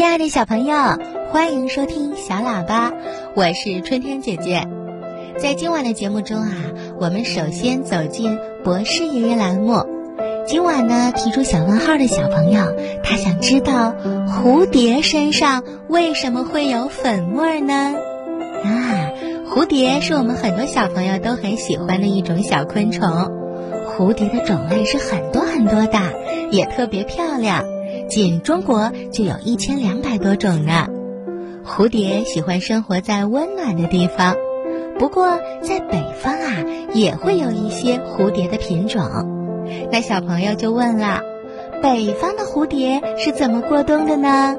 亲爱的小朋友，欢迎收听小喇叭，我是春天姐姐。在今晚的节目中啊，我们首先走进博士爷爷栏目。今晚呢，提出小问号的小朋友，他想知道蝴蝶身上为什么会有粉末呢？啊，蝴蝶是我们很多小朋友都很喜欢的一种小昆虫。蝴蝶的种类是很多很多的，也特别漂亮。仅中国就有一千两百多种呢。蝴蝶喜欢生活在温暖的地方，不过在北方啊，也会有一些蝴蝶的品种。那小朋友就问了：北方的蝴蝶是怎么过冬的呢？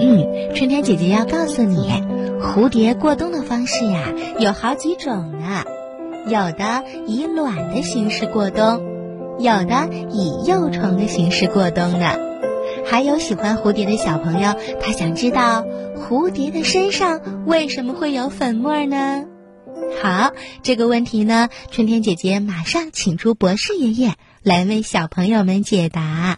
嗯，春天姐姐要告诉你，蝴蝶过冬的方式呀有好几种呢。有的以卵的形式过冬，有的以幼虫的形式过冬呢。还有喜欢蝴蝶的小朋友，他想知道蝴蝶的身上为什么会有粉末呢？好，这个问题呢，春天姐姐马上请出博士爷爷来为小朋友们解答。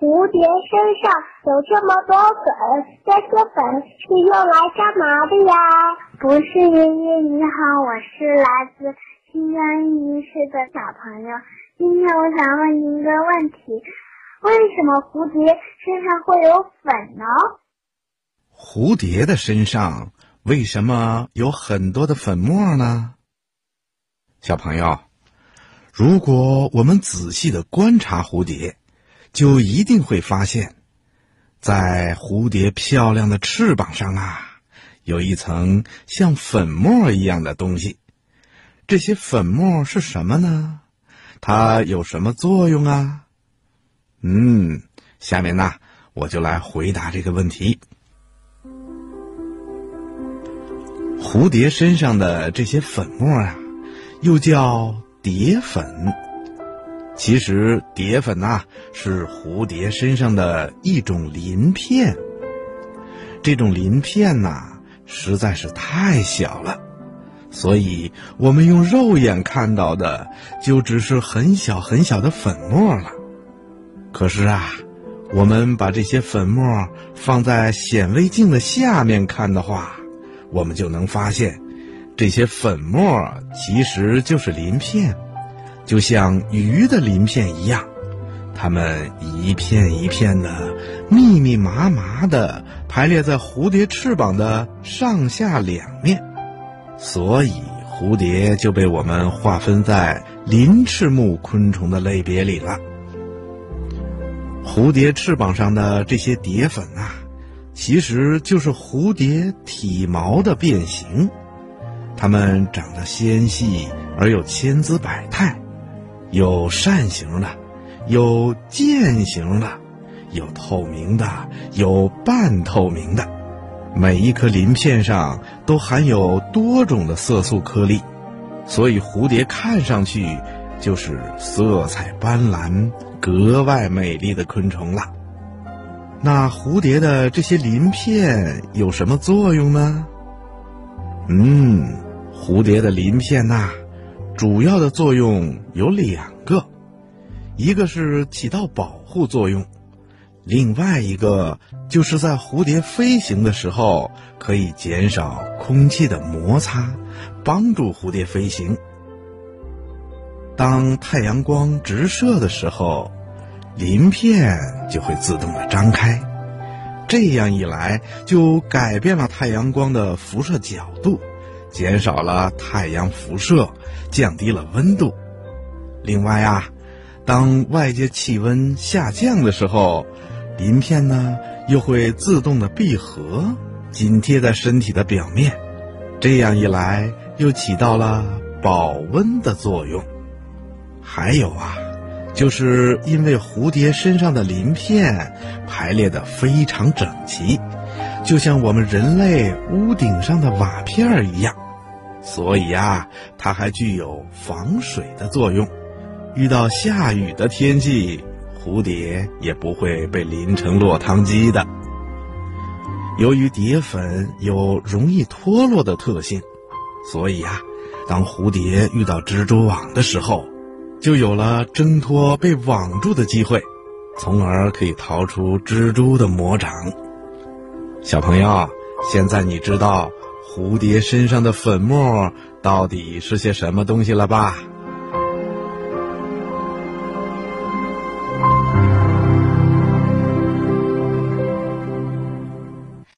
蝴蝶身上有这么多粉？这些粉是用来干嘛的呀？不是爷爷你好，我是来自新疆伊犁市的小朋友。今天我想问您一个问题。为什么蝴蝶身上会有粉呢？蝴蝶的身上为什么有很多的粉末呢？小朋友，如果我们仔细的观察蝴蝶，就一定会发现，在蝴蝶漂亮的翅膀上啊，有一层像粉末一样的东西。这些粉末是什么呢？它有什么作用啊？嗯，下面呢，我就来回答这个问题。蝴蝶身上的这些粉末啊，又叫蝶粉。其实，蝶粉呐是蝴蝶身上的一种鳞片。这种鳞片呐，实在是太小了，所以我们用肉眼看到的，就只是很小很小的粉末了。可是啊，我们把这些粉末放在显微镜的下面看的话，我们就能发现，这些粉末其实就是鳞片，就像鱼的鳞片一样，它们一片一片的、密密麻麻的排列在蝴蝶翅膀的上下两面，所以蝴蝶就被我们划分在鳞翅目昆虫的类别里了。蝴蝶翅膀上的这些蝶粉啊，其实就是蝴蝶体毛的变形。它们长得纤细而又千姿百态，有扇形的，有剑形的，有透明的，有半透明的。每一颗鳞片上都含有多种的色素颗粒，所以蝴蝶看上去就是色彩斑斓。格外美丽的昆虫了。那蝴蝶的这些鳞片有什么作用呢？嗯，蝴蝶的鳞片呐，主要的作用有两个，一个是起到保护作用，另外一个就是在蝴蝶飞行的时候可以减少空气的摩擦，帮助蝴蝶飞行。当太阳光直射的时候，鳞片就会自动的张开，这样一来就改变了太阳光的辐射角度，减少了太阳辐射，降低了温度。另外啊，当外界气温下降的时候，鳞片呢又会自动的闭合，紧贴在身体的表面，这样一来又起到了保温的作用。还有啊，就是因为蝴蝶身上的鳞片排列的非常整齐，就像我们人类屋顶上的瓦片儿一样，所以啊，它还具有防水的作用。遇到下雨的天气，蝴蝶也不会被淋成落汤鸡的。由于蝶粉有容易脱落的特性，所以呀，当蝴蝶遇到蜘蛛网的时候，就有了挣脱被网住的机会，从而可以逃出蜘蛛的魔掌。小朋友，现在你知道蝴蝶身上的粉末到底是些什么东西了吧？